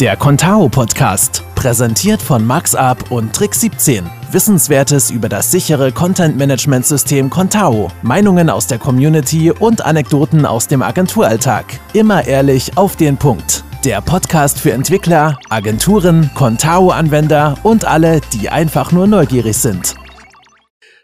Der Contao Podcast, präsentiert von MaxUp und Trick 17. Wissenswertes über das sichere Content Management System Contao, Meinungen aus der Community und Anekdoten aus dem Agenturalltag. Immer ehrlich auf den Punkt. Der Podcast für Entwickler, Agenturen, Contao-Anwender und alle, die einfach nur neugierig sind.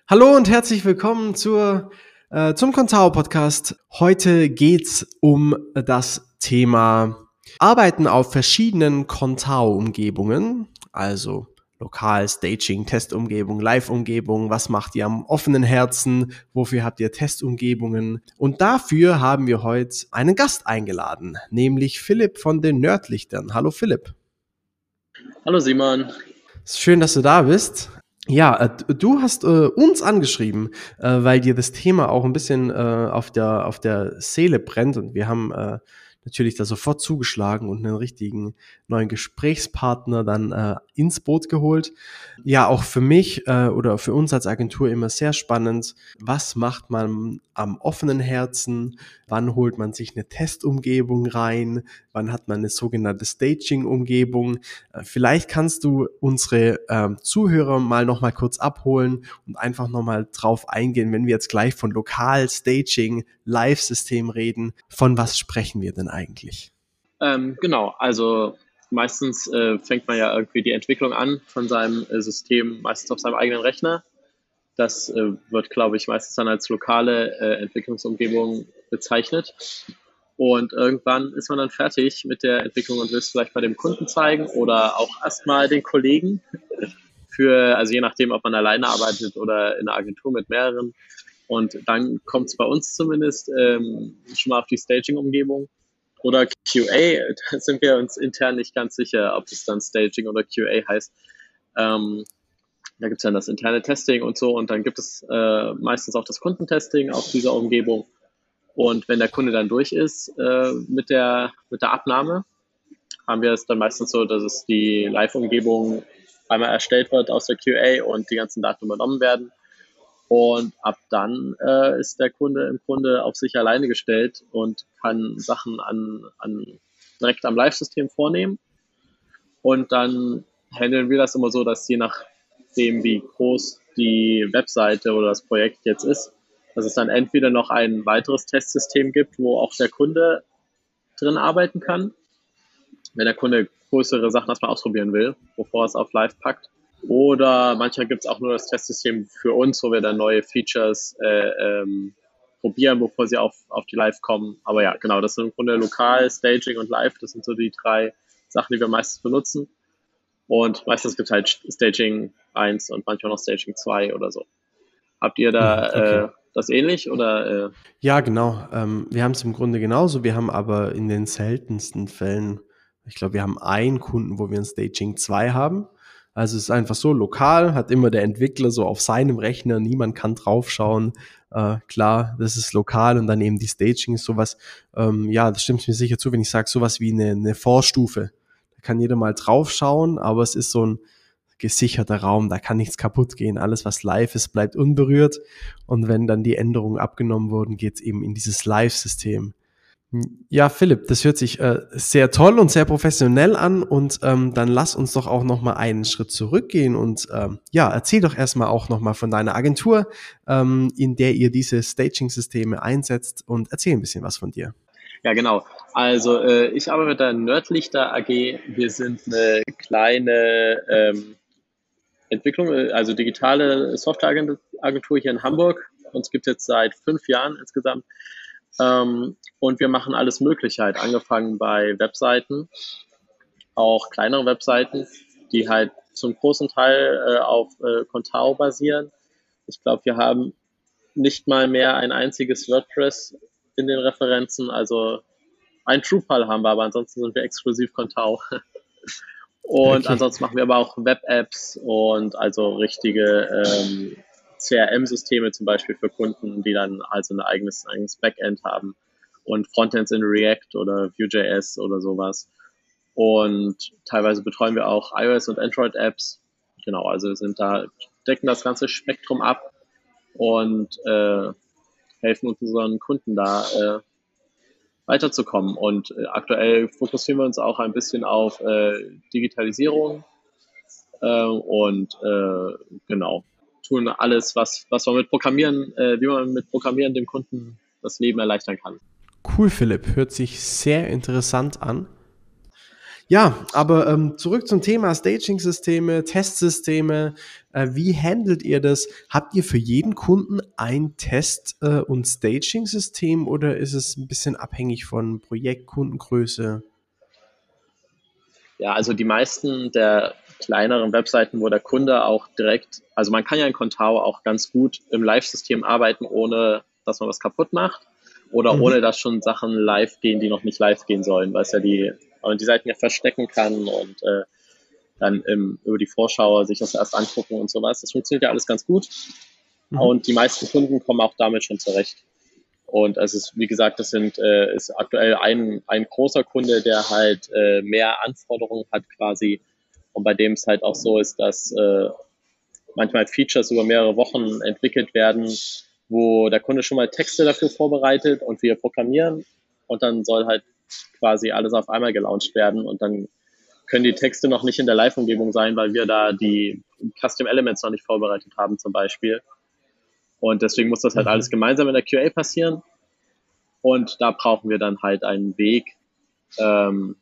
Hallo und herzlich willkommen zur, äh, zum Contao Podcast. Heute geht's um das Thema Arbeiten auf verschiedenen Contao-Umgebungen, also lokal, Staging, Testumgebung, Live-Umgebung, was macht ihr am offenen Herzen, wofür habt ihr Testumgebungen. Und dafür haben wir heute einen Gast eingeladen, nämlich Philipp von den Nerdlichtern. Hallo Philipp. Hallo Simon. Schön, dass du da bist. Ja, äh, du hast äh, uns angeschrieben, äh, weil dir das Thema auch ein bisschen äh, auf, der, auf der Seele brennt und wir haben äh, natürlich da sofort zugeschlagen und einen richtigen neuen Gesprächspartner dann äh, ins Boot geholt. Ja, auch für mich äh, oder für uns als Agentur immer sehr spannend. Was macht man am offenen Herzen? Wann holt man sich eine Testumgebung rein? Wann hat man eine sogenannte Staging-Umgebung? Äh, vielleicht kannst du unsere äh, Zuhörer mal noch mal kurz abholen und einfach noch mal drauf eingehen, wenn wir jetzt gleich von Lokal, Staging, Live-System reden. Von was sprechen wir denn eigentlich? Ähm, genau, also meistens äh, fängt man ja irgendwie die Entwicklung an von seinem äh, System, meistens auf seinem eigenen Rechner. Das äh, wird, glaube ich, meistens dann als lokale äh, Entwicklungsumgebung bezeichnet. Und irgendwann ist man dann fertig mit der Entwicklung und will es vielleicht bei dem Kunden zeigen oder auch erstmal den Kollegen. Für, also je nachdem, ob man alleine arbeitet oder in einer Agentur mit mehreren. Und dann kommt es bei uns zumindest ähm, schon mal auf die Staging-Umgebung oder QA, da sind wir uns intern nicht ganz sicher, ob es dann Staging oder QA heißt. Ähm, da gibt es dann das interne Testing und so und dann gibt es äh, meistens auch das Kundentesting auf dieser Umgebung. Und wenn der Kunde dann durch ist äh, mit, der, mit der Abnahme, haben wir es dann meistens so, dass es die Live-Umgebung einmal erstellt wird aus der QA und die ganzen Daten übernommen werden. Und ab dann äh, ist der Kunde im Grunde auf sich alleine gestellt und kann Sachen an, an direkt am Live-System vornehmen. Und dann handeln wir das immer so, dass je nachdem, wie groß die Webseite oder das Projekt jetzt ist, dass es dann entweder noch ein weiteres Testsystem gibt, wo auch der Kunde drin arbeiten kann, wenn der Kunde größere Sachen erstmal ausprobieren will, bevor er es auf Live packt. Oder manchmal gibt es auch nur das Testsystem für uns, wo wir dann neue Features äh, ähm, probieren, bevor sie auf, auf die Live kommen. Aber ja, genau, das sind im Grunde lokal, Staging und Live. Das sind so die drei Sachen, die wir meistens benutzen. Und meistens gibt es halt Staging 1 und manchmal noch Staging 2 oder so. Habt ihr da hm, okay. äh, das ähnlich oder? Äh? Ja, genau. Ähm, wir haben es im Grunde genauso. Wir haben aber in den seltensten Fällen, ich glaube, wir haben einen Kunden, wo wir ein Staging 2 haben. Also es ist einfach so lokal, hat immer der Entwickler so auf seinem Rechner, niemand kann draufschauen. Äh, klar, das ist lokal und dann eben die Staging ist sowas, ähm, ja, das stimmt mir sicher zu, wenn ich sage, sowas wie eine, eine Vorstufe. Da kann jeder mal draufschauen, aber es ist so ein gesicherter Raum, da kann nichts kaputt gehen. Alles, was live ist, bleibt unberührt. Und wenn dann die Änderungen abgenommen wurden, geht es eben in dieses Live-System. Ja, Philipp, das hört sich äh, sehr toll und sehr professionell an und ähm, dann lass uns doch auch noch mal einen Schritt zurückgehen und ähm, ja, erzähl doch erstmal auch noch mal von deiner Agentur, ähm, in der ihr diese Staging-Systeme einsetzt und erzähl ein bisschen was von dir. Ja, genau. Also äh, ich arbeite mit der Nerdlichter AG. Wir sind eine kleine ähm, Entwicklung, äh, also digitale Softwareagentur hier in Hamburg. Uns gibt es jetzt seit fünf Jahren insgesamt. Ähm, und wir machen alles Mögliche halt, angefangen bei Webseiten, auch kleinere Webseiten, die halt zum großen Teil äh, auf äh, Contao basieren. Ich glaube, wir haben nicht mal mehr ein einziges WordPress in den Referenzen. Also ein Drupal haben wir, aber ansonsten sind wir exklusiv Contao. und okay. ansonsten machen wir aber auch Web-Apps und also richtige ähm, CRM-Systeme zum Beispiel für Kunden, die dann also ein eigenes, eigenes Backend haben und Frontends in React oder Vue.js oder sowas. Und teilweise betreuen wir auch iOS und Android-Apps. Genau, also sind da, decken das ganze Spektrum ab und äh, helfen unseren Kunden da, äh, weiterzukommen. Und äh, aktuell fokussieren wir uns auch ein bisschen auf äh, Digitalisierung äh, und äh, genau tun alles, was, was man mit Programmieren, äh, wie man mit Programmieren dem Kunden das Leben erleichtern kann. Cool, Philipp. Hört sich sehr interessant an. Ja, aber ähm, zurück zum Thema Staging-Systeme, Testsysteme. Äh, wie handelt ihr das? Habt ihr für jeden Kunden ein Test- äh, und Staging-System oder ist es ein bisschen abhängig von Projekt, Kundengröße? Ja, also die meisten der kleineren Webseiten, wo der Kunde auch direkt, also man kann ja in Contao auch ganz gut im Live-System arbeiten, ohne dass man was kaputt macht oder mhm. ohne dass schon Sachen live gehen, die noch nicht live gehen sollen, weil es ja die, weil die Seiten ja verstecken kann und äh, dann im, über die Vorschau sich das erst angucken und sowas. Das funktioniert ja alles ganz gut. Mhm. Und die meisten Kunden kommen auch damit schon zurecht. Und es ist, wie gesagt, das sind, äh, ist aktuell ein, ein großer Kunde, der halt äh, mehr Anforderungen hat quasi und bei dem es halt auch so ist, dass äh, manchmal Features über mehrere Wochen entwickelt werden, wo der Kunde schon mal Texte dafür vorbereitet und wir programmieren und dann soll halt quasi alles auf einmal gelauncht werden und dann können die Texte noch nicht in der Live-Umgebung sein, weil wir da die Custom Elements noch nicht vorbereitet haben zum Beispiel. Und deswegen muss das halt mhm. alles gemeinsam in der QA passieren. Und da brauchen wir dann halt einen Weg, ähm,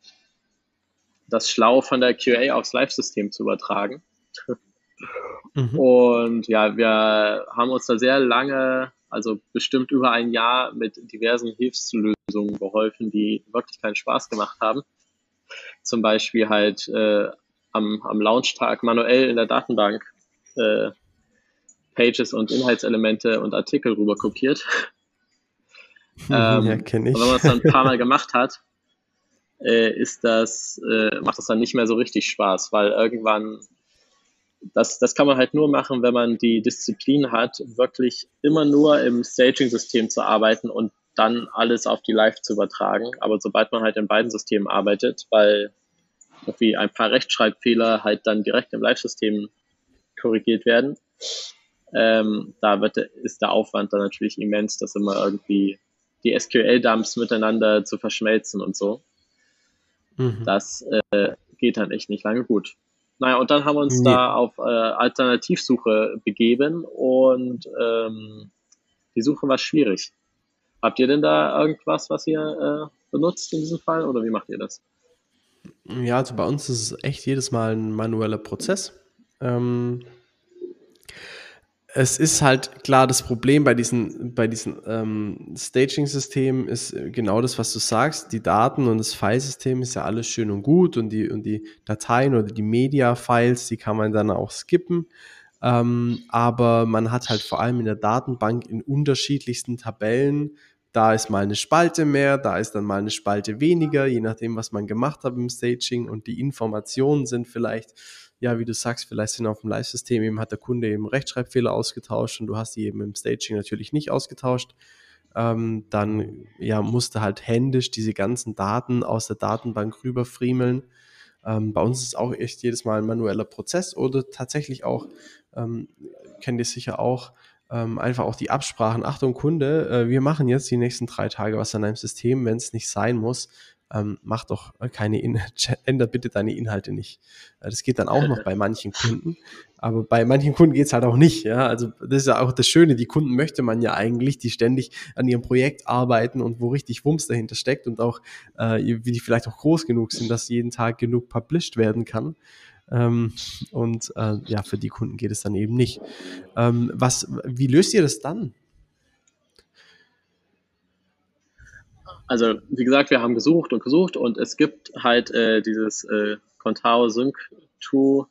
das schlau von der QA aufs Live-System zu übertragen. Mhm. Und ja, wir haben uns da sehr lange, also bestimmt über ein Jahr mit diversen Hilfslösungen geholfen, die wirklich keinen Spaß gemacht haben. Zum Beispiel halt äh, am, am Launchtag manuell in der Datenbank äh, Pages und Inhaltselemente und Artikel rüber kopiert. ähm, ja, kenne ich. Und wenn man es dann ein paar Mal gemacht hat, äh, ist das, äh, macht das dann nicht mehr so richtig Spaß, weil irgendwann, das, das kann man halt nur machen, wenn man die Disziplin hat, wirklich immer nur im Staging-System zu arbeiten und dann alles auf die Live zu übertragen. Aber sobald man halt in beiden Systemen arbeitet, weil irgendwie ein paar Rechtschreibfehler halt dann direkt im Live-System korrigiert werden, ähm, da wird, ist der Aufwand dann natürlich immens, das immer irgendwie die SQL-Dumps miteinander zu verschmelzen und so. Mhm. Das äh, geht dann echt nicht lange gut. Naja, und dann haben wir uns nee. da auf äh, Alternativsuche begeben und ähm, die Suche war schwierig. Habt ihr denn da irgendwas, was ihr äh, benutzt in diesem Fall oder wie macht ihr das? Ja, also bei uns ist es echt jedes Mal ein manueller Prozess. Ähm, es ist halt klar, das Problem bei diesen, bei diesen ähm, Staging-Systemen ist genau das, was du sagst. Die Daten und das Filesystem ist ja alles schön und gut und die, und die Dateien oder die Media-Files, die kann man dann auch skippen. Ähm, aber man hat halt vor allem in der Datenbank in unterschiedlichsten Tabellen, da ist mal eine Spalte mehr, da ist dann mal eine Spalte weniger, je nachdem, was man gemacht hat im Staging und die Informationen sind vielleicht ja, wie du sagst, vielleicht sind auf dem Live-System eben hat der Kunde eben Rechtschreibfehler ausgetauscht und du hast die eben im Staging natürlich nicht ausgetauscht. Ähm, dann ja, musste halt händisch diese ganzen Daten aus der Datenbank rüberfriemeln. Ähm, bei uns ist auch echt jedes Mal ein manueller Prozess oder tatsächlich auch, ähm, kennt ihr sicher auch, ähm, einfach auch die Absprachen. Achtung, Kunde, äh, wir machen jetzt die nächsten drei Tage was an einem System, wenn es nicht sein muss ähm, mach doch keine In änder bitte deine Inhalte nicht. Äh, das geht dann auch noch bei manchen Kunden, aber bei manchen Kunden geht's halt auch nicht. Ja, also das ist ja auch das Schöne. Die Kunden möchte man ja eigentlich, die ständig an ihrem Projekt arbeiten und wo richtig Wumms dahinter steckt und auch äh, wie die vielleicht auch groß genug sind, dass jeden Tag genug published werden kann. Ähm, und äh, ja, für die Kunden geht es dann eben nicht. Ähm, was, wie löst ihr das dann? Also wie gesagt, wir haben gesucht und gesucht und es gibt halt äh, dieses äh, Contao Sync 2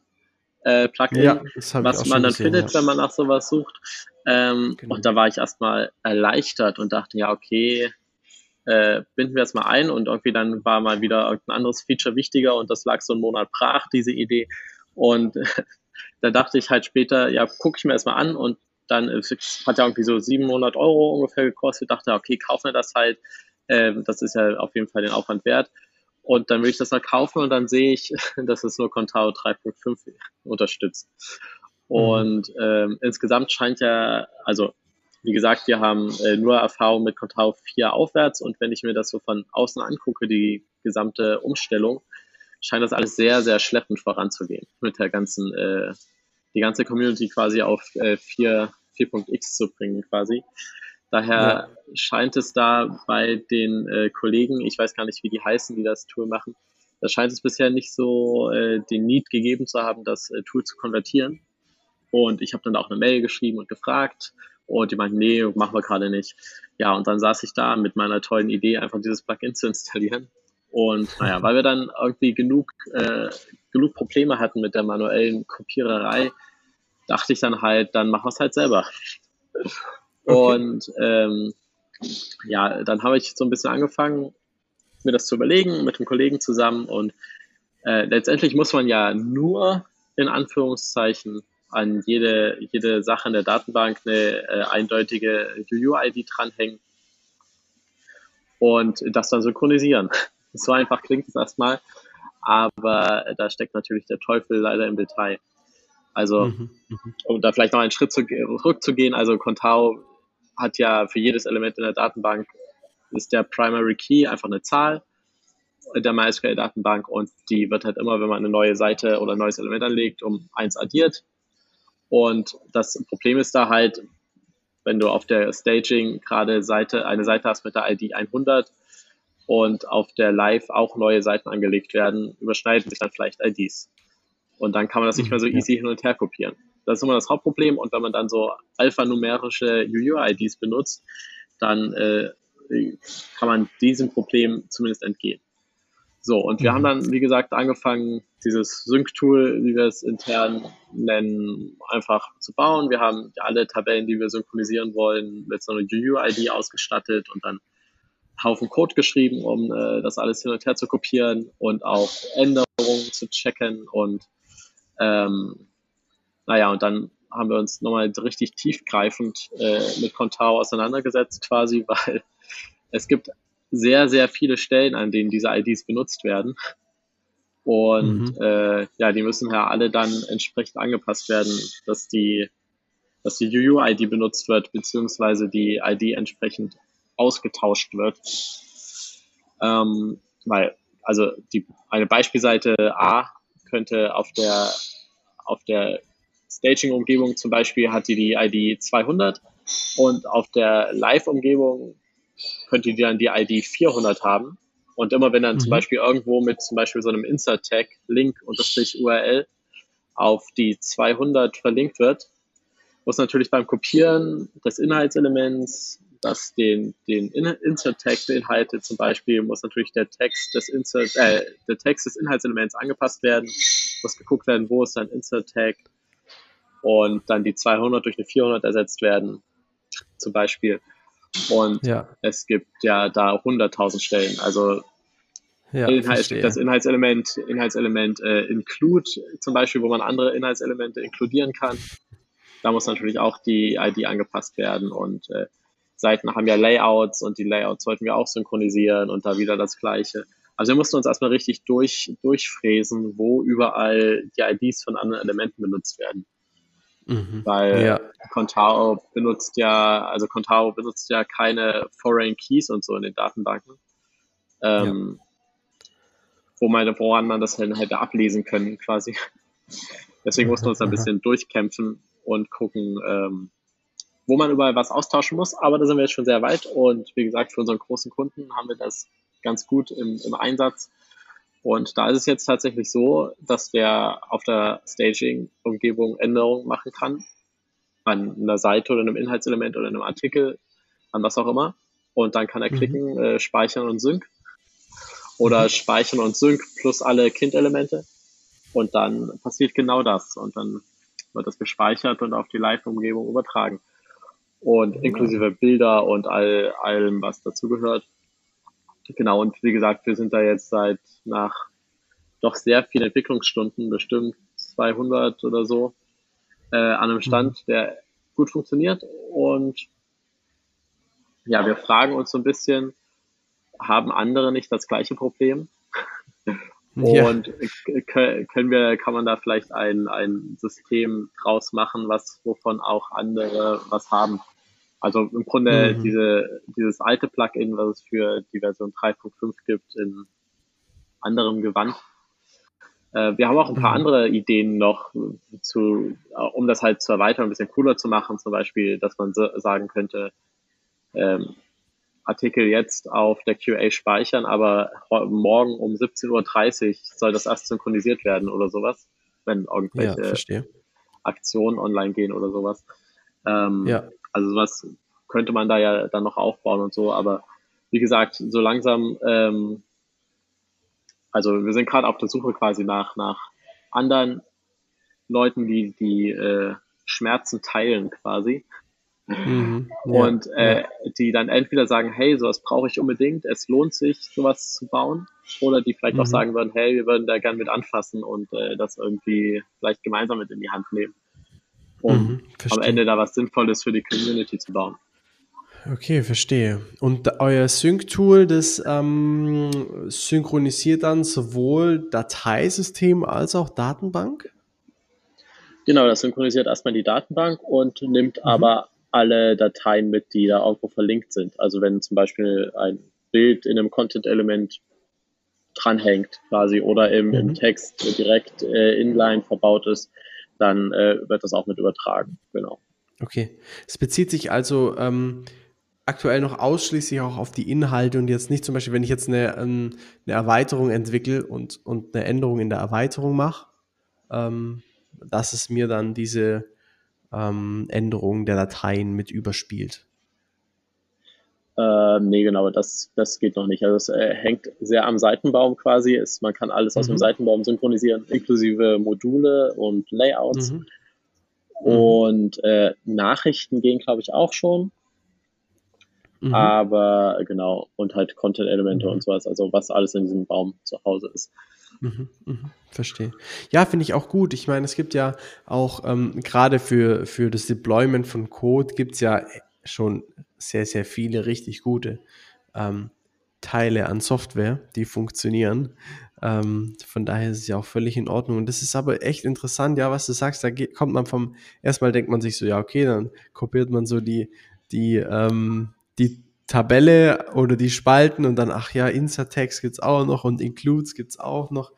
äh, Plugin, ja, was man dann gesehen, findet, ja. wenn man nach sowas sucht. Ähm, genau. Und da war ich erstmal erleichtert und dachte, ja, okay, äh, binden wir es mal ein und irgendwie dann war mal wieder irgendein anderes Feature wichtiger und das lag so einen Monat brach, diese Idee. Und da dachte ich halt später, ja, gucke ich mir erstmal an und dann hat ja irgendwie so 700 Euro ungefähr gekostet. Dachte, okay, kaufen wir das halt. Ähm, das ist ja auf jeden Fall den Aufwand wert. Und dann will ich das mal kaufen und dann sehe ich, dass es nur Contao 3.5 unterstützt. Und mhm. ähm, insgesamt scheint ja, also wie gesagt, wir haben äh, nur Erfahrung mit Contao 4 aufwärts und wenn ich mir das so von außen angucke, die gesamte Umstellung, scheint das alles sehr, sehr schleppend voranzugehen mit der ganzen, äh, die ganze Community quasi auf äh, 4, 4.x zu bringen quasi. Daher ja. scheint es da bei den äh, Kollegen, ich weiß gar nicht, wie die heißen, die das Tool machen, da scheint es bisher nicht so äh, den Need gegeben zu haben, das äh, Tool zu konvertieren. Und ich habe dann auch eine Mail geschrieben und gefragt und die meinten, nee, machen wir gerade nicht. Ja, und dann saß ich da mit meiner tollen Idee, einfach dieses Plugin zu installieren. Und naja, weil wir dann irgendwie genug, äh, genug Probleme hatten mit der manuellen Kopiererei, dachte ich dann halt, dann machen wir es halt selber. Okay. Und ähm, ja, dann habe ich so ein bisschen angefangen, mir das zu überlegen mit einem Kollegen zusammen. Und äh, letztendlich muss man ja nur in Anführungszeichen an jede, jede Sache in der Datenbank eine äh, eindeutige UU-ID dranhängen und das dann synchronisieren. So einfach klingt es erstmal, aber da steckt natürlich der Teufel leider im Detail. Also, mhm, mhm. um da vielleicht noch einen Schritt zurückzugehen, also Contao hat ja für jedes Element in der Datenbank ist der Primary Key einfach eine Zahl der MySQL-Datenbank und die wird halt immer, wenn man eine neue Seite oder ein neues Element anlegt, um eins addiert. Und das Problem ist da halt, wenn du auf der Staging gerade Seite, eine Seite hast mit der ID 100 und auf der Live auch neue Seiten angelegt werden, überschneiden sich dann vielleicht IDs. Und dann kann man das nicht mehr so easy hin und her kopieren. Das ist immer das Hauptproblem. Und wenn man dann so alphanumerische UU-IDs benutzt, dann äh, kann man diesem Problem zumindest entgehen. So, und wir mhm. haben dann, wie gesagt, angefangen, dieses Sync-Tool, wie wir es intern nennen, einfach zu bauen. Wir haben alle Tabellen, die wir synchronisieren wollen, mit so einer UU-ID ausgestattet und dann Haufen Code geschrieben, um äh, das alles hin und her zu kopieren und auch Änderungen zu checken. Und ähm, naja, und dann haben wir uns nochmal richtig tiefgreifend äh, mit Contao auseinandergesetzt quasi, weil es gibt sehr, sehr viele Stellen, an denen diese IDs benutzt werden. Und mhm. äh, ja, die müssen ja alle dann entsprechend angepasst werden, dass die, dass die UU-ID benutzt wird, beziehungsweise die ID entsprechend ausgetauscht wird. Ähm, weil, also die, eine Beispielseite A könnte auf der, auf der Staging-Umgebung zum Beispiel hat die die ID 200 und auf der Live-Umgebung könnte die dann die ID 400 haben. Und immer wenn dann mhm. zum Beispiel irgendwo mit zum Beispiel so einem Insert-Tag Link unterstrich URL auf die 200 verlinkt wird, muss natürlich beim Kopieren des Inhaltselements, das den, den Insert-Tag beinhaltet, zum Beispiel, muss natürlich der Text des Insert, äh, der Text des Inhaltselements angepasst werden, muss geguckt werden, wo ist sein Insert-Tag und dann die 200 durch eine 400 ersetzt werden, zum Beispiel. Und ja. es gibt ja da 100.000 Stellen. Also ja, Inhalt, das Inhaltselement, Inhaltselement äh, include zum Beispiel, wo man andere Inhaltselemente inkludieren kann. Da muss natürlich auch die ID angepasst werden und äh, Seiten haben ja Layouts und die Layouts sollten wir auch synchronisieren und da wieder das Gleiche. Also wir mussten uns erstmal richtig durch, durchfräsen, wo überall die IDs von anderen Elementen benutzt werden. Mhm. Weil ja. Contao benutzt ja, also Contao benutzt ja keine Foreign Keys und so in den Datenbanken. Ähm, ja. wo man, woran man das dann hätte ablesen können, quasi. Deswegen mussten wir uns ein bisschen durchkämpfen und gucken, ähm, wo man überall was austauschen muss. Aber da sind wir jetzt schon sehr weit und wie gesagt, für unseren großen Kunden haben wir das ganz gut im, im Einsatz. Und da ist es jetzt tatsächlich so, dass der auf der Staging-Umgebung Änderungen machen kann. An einer Seite oder einem Inhaltselement oder einem Artikel, an was auch immer. Und dann kann er mhm. klicken, mhm. äh, speichern und sync. Oder mhm. speichern und sync plus alle Kind-Elemente. Und dann passiert genau das. Und dann wird das gespeichert und auf die Live-Umgebung übertragen. Und inklusive Bilder und all, allem, was dazugehört. Genau, und wie gesagt, wir sind da jetzt seit nach doch sehr vielen Entwicklungsstunden, bestimmt 200 oder so, äh, an einem Stand, mhm. der gut funktioniert. Und ja, wir fragen uns so ein bisschen, haben andere nicht das gleiche Problem? Und ja. können wir, kann man da vielleicht ein, ein System draus machen, was, wovon auch andere was haben? Also im Grunde mhm. diese, dieses alte Plugin, was es für die Version 3.5 gibt, in anderem Gewand. Äh, wir haben auch ein paar mhm. andere Ideen noch, zu, um das halt zu erweitern, ein bisschen cooler zu machen. Zum Beispiel, dass man so, sagen könnte, ähm, Artikel jetzt auf der QA speichern, aber morgen um 17.30 Uhr soll das erst synchronisiert werden oder sowas, wenn irgendwelche ja, Aktionen online gehen oder sowas. Ähm, ja. Also sowas könnte man da ja dann noch aufbauen und so, aber wie gesagt, so langsam, ähm, also wir sind gerade auf der Suche quasi nach, nach anderen Leuten, die die äh, Schmerzen teilen quasi. Mhm, und ja, äh, ja. die dann entweder sagen, hey, sowas brauche ich unbedingt, es lohnt sich, sowas zu bauen, oder die vielleicht mhm. auch sagen würden, hey, wir würden da gern mit anfassen und äh, das irgendwie vielleicht gemeinsam mit in die Hand nehmen, um mhm, am Ende da was Sinnvolles für die Community zu bauen. Okay, verstehe. Und euer Sync-Tool, das ähm, synchronisiert dann sowohl Dateisystem als auch Datenbank? Genau, das synchronisiert erstmal die Datenbank und nimmt mhm. aber alle Dateien mit, die da irgendwo verlinkt sind. Also wenn zum Beispiel ein Bild in einem Content-Element dranhängt quasi oder im, mhm. im Text direkt äh, inline verbaut ist, dann äh, wird das auch mit übertragen. Genau. Okay. Es bezieht sich also ähm, aktuell noch ausschließlich auch auf die Inhalte und jetzt nicht zum Beispiel, wenn ich jetzt eine, ähm, eine Erweiterung entwickle und, und eine Änderung in der Erweiterung mache, ähm, dass es mir dann diese ähm, Änderungen der Dateien mit überspielt. Äh, nee, genau, das, das geht noch nicht. Also es äh, hängt sehr am Seitenbaum quasi. Es, man kann alles aus dem mhm. Seitenbaum synchronisieren, inklusive Module und Layouts. Mhm. Und äh, Nachrichten gehen, glaube ich, auch schon. Mhm. Aber genau, und halt Content-Elemente mhm. und sowas, also was alles in diesem Baum zu Hause ist. Mhm, mhm, verstehe. Ja, finde ich auch gut. Ich meine, es gibt ja auch ähm, gerade für, für das Deployment von Code gibt es ja schon sehr, sehr viele richtig gute ähm, Teile an Software, die funktionieren. Ähm, von daher ist es ja auch völlig in Ordnung. Und das ist aber echt interessant, ja, was du sagst. Da geht, kommt man vom, erstmal denkt man sich so, ja, okay, dann kopiert man so die, die, ähm, die Tabelle oder die Spalten und dann, ach ja, Insert-Text gibt's auch noch und Includes gibt's auch noch.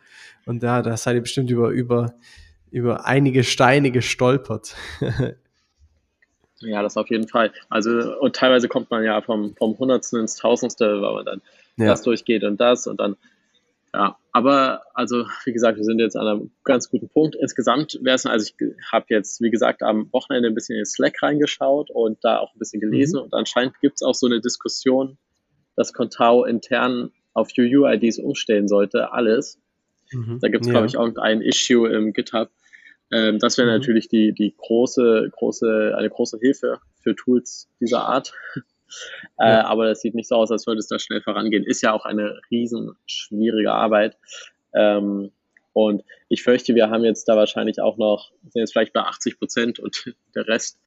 Und ja, da seid ihr bestimmt über, über, über einige Steine gestolpert. ja, das auf jeden Fall. Also, und teilweise kommt man ja vom, vom Hundertsten ins Tausendste, weil man dann ja. das durchgeht und das und dann ja, aber also wie gesagt, wir sind jetzt an einem ganz guten Punkt. Insgesamt wäre es, also ich habe jetzt, wie gesagt, am Wochenende ein bisschen in Slack reingeschaut und da auch ein bisschen gelesen mhm. und anscheinend gibt es auch so eine Diskussion, dass Contao intern auf UUIDs umstellen sollte, alles. Mhm. Da gibt es, ja. glaube ich, auch ein Issue im GitHub. Ähm, das wäre mhm. natürlich die, die große, große, eine große Hilfe für Tools dieser Art. Äh, ja. Aber das sieht nicht so aus, als würde es da schnell vorangehen. Ist ja auch eine riesen schwierige Arbeit. Ähm, und ich fürchte, wir haben jetzt da wahrscheinlich auch noch, sind jetzt vielleicht bei 80 Prozent und der Rest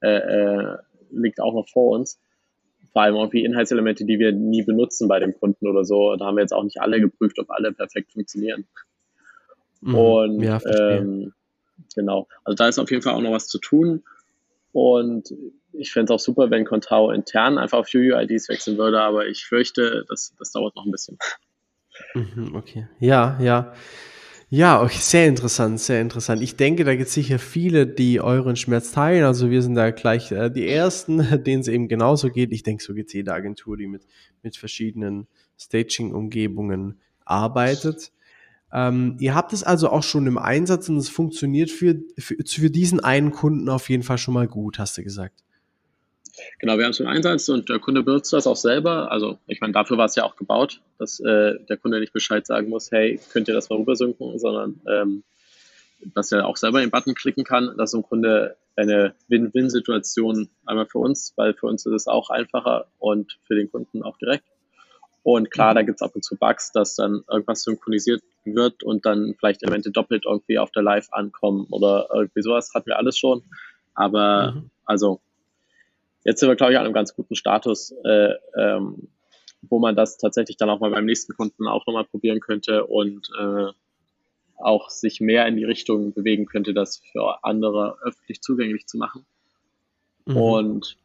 äh, äh, liegt auch noch vor uns. Vor allem irgendwie Inhaltselemente, die wir nie benutzen bei dem Kunden oder so. Da haben wir jetzt auch nicht alle geprüft, ob alle perfekt funktionieren. Mhm. Und ja, ähm, genau, also da ist auf jeden Fall auch noch was zu tun. Und ich fände es auch super, wenn Contao intern einfach auf UUIDs wechseln würde, aber ich fürchte, das, das dauert noch ein bisschen. Mhm, okay. Ja, ja. Ja, okay, sehr interessant, sehr interessant. Ich denke, da gibt es sicher viele, die euren Schmerz teilen. Also wir sind da gleich äh, die Ersten, denen es eben genauso geht. Ich denke, so geht es jede Agentur, die mit, mit verschiedenen Staging-Umgebungen arbeitet. Ähm, ihr habt es also auch schon im Einsatz und es funktioniert für, für, für diesen einen Kunden auf jeden Fall schon mal gut, hast du gesagt. Genau, wir haben es im Einsatz und der Kunde benutzt das auch selber. Also ich meine, dafür war es ja auch gebaut, dass äh, der Kunde nicht Bescheid sagen muss, hey, könnt ihr das mal rübersynken, sondern ähm, dass er auch selber den Button klicken kann. Das ist im Grunde eine Win-Win-Situation einmal für uns, weil für uns ist es auch einfacher und für den Kunden auch direkt. Und klar, da mhm. gibt es ab und zu Bugs, dass dann irgendwas synchronisiert wird und dann vielleicht Elemente doppelt irgendwie auf der Live ankommen oder irgendwie sowas hatten wir alles schon. Aber mhm. also jetzt sind wir, glaube ich, an einem ganz guten Status, äh, ähm, wo man das tatsächlich dann auch mal beim nächsten Kunden auch nochmal probieren könnte und äh, auch sich mehr in die Richtung bewegen könnte, das für andere öffentlich zugänglich zu machen. Mhm. Und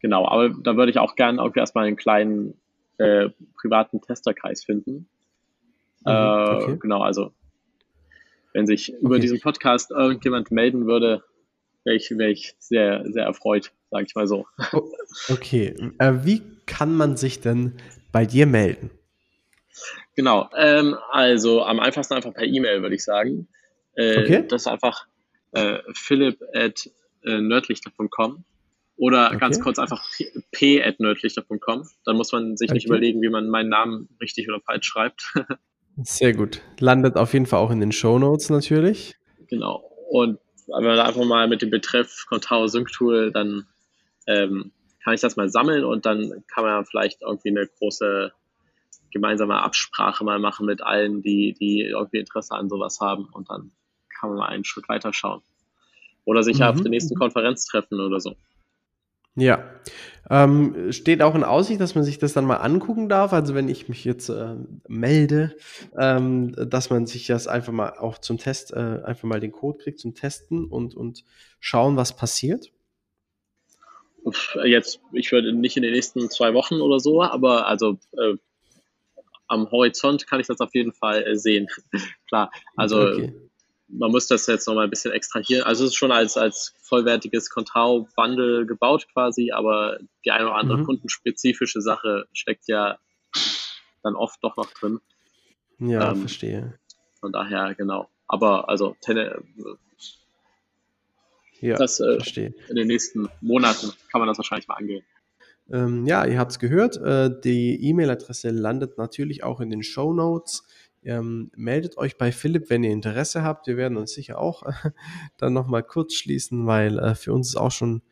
genau, aber da würde ich auch gerne irgendwie erstmal einen kleinen äh, privaten Testerkreis finden. Mhm, äh, okay. Genau, also wenn sich okay. über diesen Podcast irgendjemand melden würde, wäre ich, wär ich sehr, sehr erfreut, sage ich mal so. Okay, äh, wie kann man sich denn bei dir melden? Genau, ähm, also am einfachsten einfach per E-Mail, würde ich sagen. Äh, okay. Das ist einfach äh, philipp at äh, nördlichter.com oder okay. ganz kurz einfach p at nördlichter.com. Dann muss man sich okay. nicht überlegen, wie man meinen Namen richtig oder falsch schreibt. Sehr gut. Landet auf jeden Fall auch in den Show Notes natürlich. Genau. Und wenn man einfach mal mit dem Betreff Contao Sync Tool, dann ähm, kann ich das mal sammeln und dann kann man vielleicht irgendwie eine große gemeinsame Absprache mal machen mit allen, die, die irgendwie Interesse an sowas haben und dann kann man mal einen Schritt weiter schauen. Oder sich mhm. auf der nächsten Konferenz treffen oder so. Ja. Ähm, steht auch in Aussicht, dass man sich das dann mal angucken darf. Also wenn ich mich jetzt äh, melde, ähm, dass man sich das einfach mal auch zum Test, äh, einfach mal den Code kriegt zum Testen und, und schauen, was passiert. Jetzt, ich würde nicht in den nächsten zwei Wochen oder so, aber also äh, am Horizont kann ich das auf jeden Fall äh, sehen. Klar, also okay man muss das jetzt nochmal ein bisschen extrahieren. Also es ist schon als, als vollwertiges Contao-Bundle gebaut quasi, aber die eine oder andere mhm. kundenspezifische Sache steckt ja dann oft doch noch drin. Ja, ähm, verstehe. Von daher, genau. Aber also ja, das, äh, verstehe. in den nächsten Monaten kann man das wahrscheinlich mal angehen. Ähm, ja, ihr habt es gehört. Äh, die E-Mail-Adresse landet natürlich auch in den Show Notes. Ähm, meldet euch bei Philipp, wenn ihr Interesse habt. Wir werden uns sicher auch äh, dann nochmal kurz schließen, weil äh, für uns ist auch schon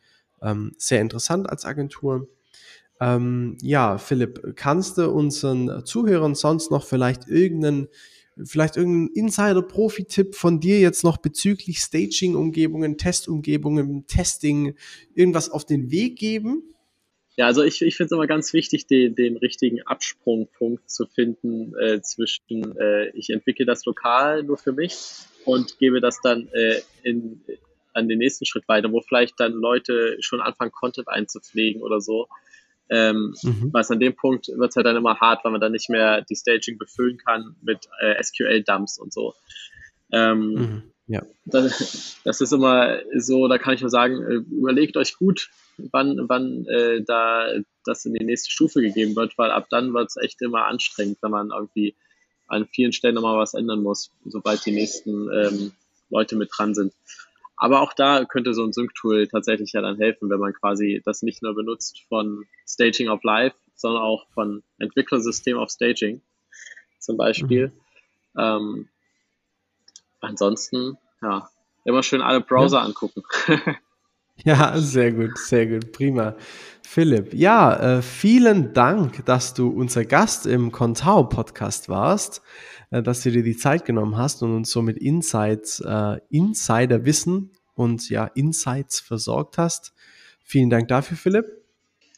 ähm, sehr interessant als Agentur. Ähm, ja, Philipp, kannst du unseren Zuhörern sonst noch vielleicht irgendeinen vielleicht irgendeinen Insider-Profi-Tipp von dir jetzt noch bezüglich Staging-Umgebungen, Testumgebungen, Testing, irgendwas auf den Weg geben? Ja, also ich, ich finde es immer ganz wichtig, den, den richtigen Absprungpunkt zu finden äh, zwischen, äh, ich entwickle das lokal nur für mich und gebe das dann äh, in, an den nächsten Schritt weiter, wo vielleicht dann Leute schon anfangen, Content einzupflegen oder so. Ähm, mhm. Was an dem Punkt wird es halt dann immer hart, weil man dann nicht mehr die Staging befüllen kann mit äh, SQL-Dumps und so. Ähm, mhm. Ja. Das, das, ist immer so, da kann ich nur sagen, äh, überlegt euch gut, wann, wann äh, da das in die nächste Stufe gegeben wird, weil ab dann wird es echt immer anstrengend, wenn man irgendwie an vielen Stellen nochmal was ändern muss, sobald die nächsten ähm, Leute mit dran sind. Aber auch da könnte so ein Sync-Tool tatsächlich ja dann helfen, wenn man quasi das nicht nur benutzt von Staging auf Live, sondern auch von Entwicklersystem auf Staging zum Beispiel. Mhm. Ähm, ansonsten, ja, immer schön alle Browser ja. angucken. Ja, sehr gut, sehr gut, prima. Philipp, ja, äh, vielen Dank, dass du unser Gast im Contao Podcast warst, äh, dass du dir die Zeit genommen hast und uns so mit Insights, äh, Insiderwissen und ja, Insights versorgt hast. Vielen Dank dafür, Philipp.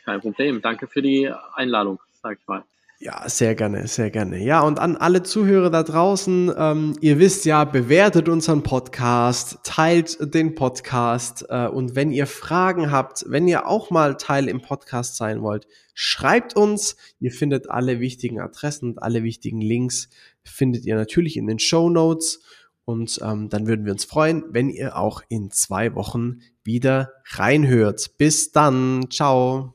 Kein Problem. Danke für die Einladung, sag ich mal. Ja, sehr gerne, sehr gerne. Ja, und an alle Zuhörer da draußen, ähm, ihr wisst ja, bewertet unseren Podcast, teilt den Podcast äh, und wenn ihr Fragen habt, wenn ihr auch mal Teil im Podcast sein wollt, schreibt uns. Ihr findet alle wichtigen Adressen und alle wichtigen Links, findet ihr natürlich in den Show Notes. Und ähm, dann würden wir uns freuen, wenn ihr auch in zwei Wochen wieder reinhört. Bis dann. Ciao.